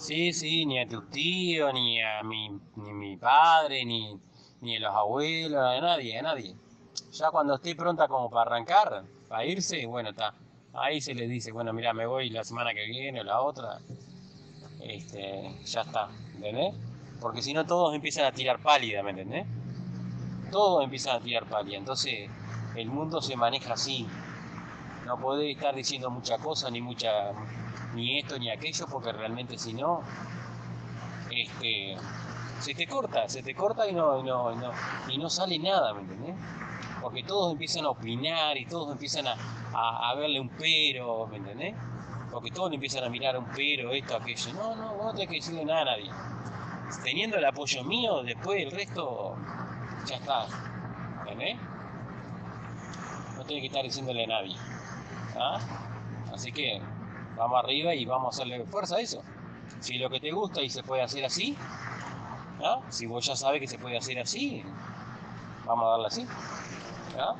Sí, sí, ni a tu tío, ni a mi, ni mi padre, ni, ni a los abuelos, a nadie, a nadie. Ya cuando esté pronta como para arrancar, para irse, bueno, está. Ahí se le dice, bueno, mira, me voy la semana que viene o la otra. Este, ya está, ¿entendés? Porque si no todos empiezan a tirar pálida, ¿me entendés? Todos empiezan a tirar pálida. Entonces, el mundo se maneja así. No podés estar diciendo mucha cosa, ni mucha, ni esto, ni aquello, porque realmente si no, este, se te corta, se te corta y no, no, no, y no sale nada, ¿me entendés? Porque todos empiezan a opinar y todos empiezan a, a, verle un pero, ¿me entendés? Porque todos empiezan a mirar un pero, esto, aquello. No, no, vos no tenés que decirle nada a nadie. Teniendo el apoyo mío, después el resto ya está. ¿Entendés? No tenés que estar diciéndole a nadie. ¿Ah? Así que vamos arriba y vamos a hacerle fuerza a eso. Si lo que te gusta y se puede hacer así, ¿ah? si vos ya sabes que se puede hacer así, vamos a darle así. ¿Ah?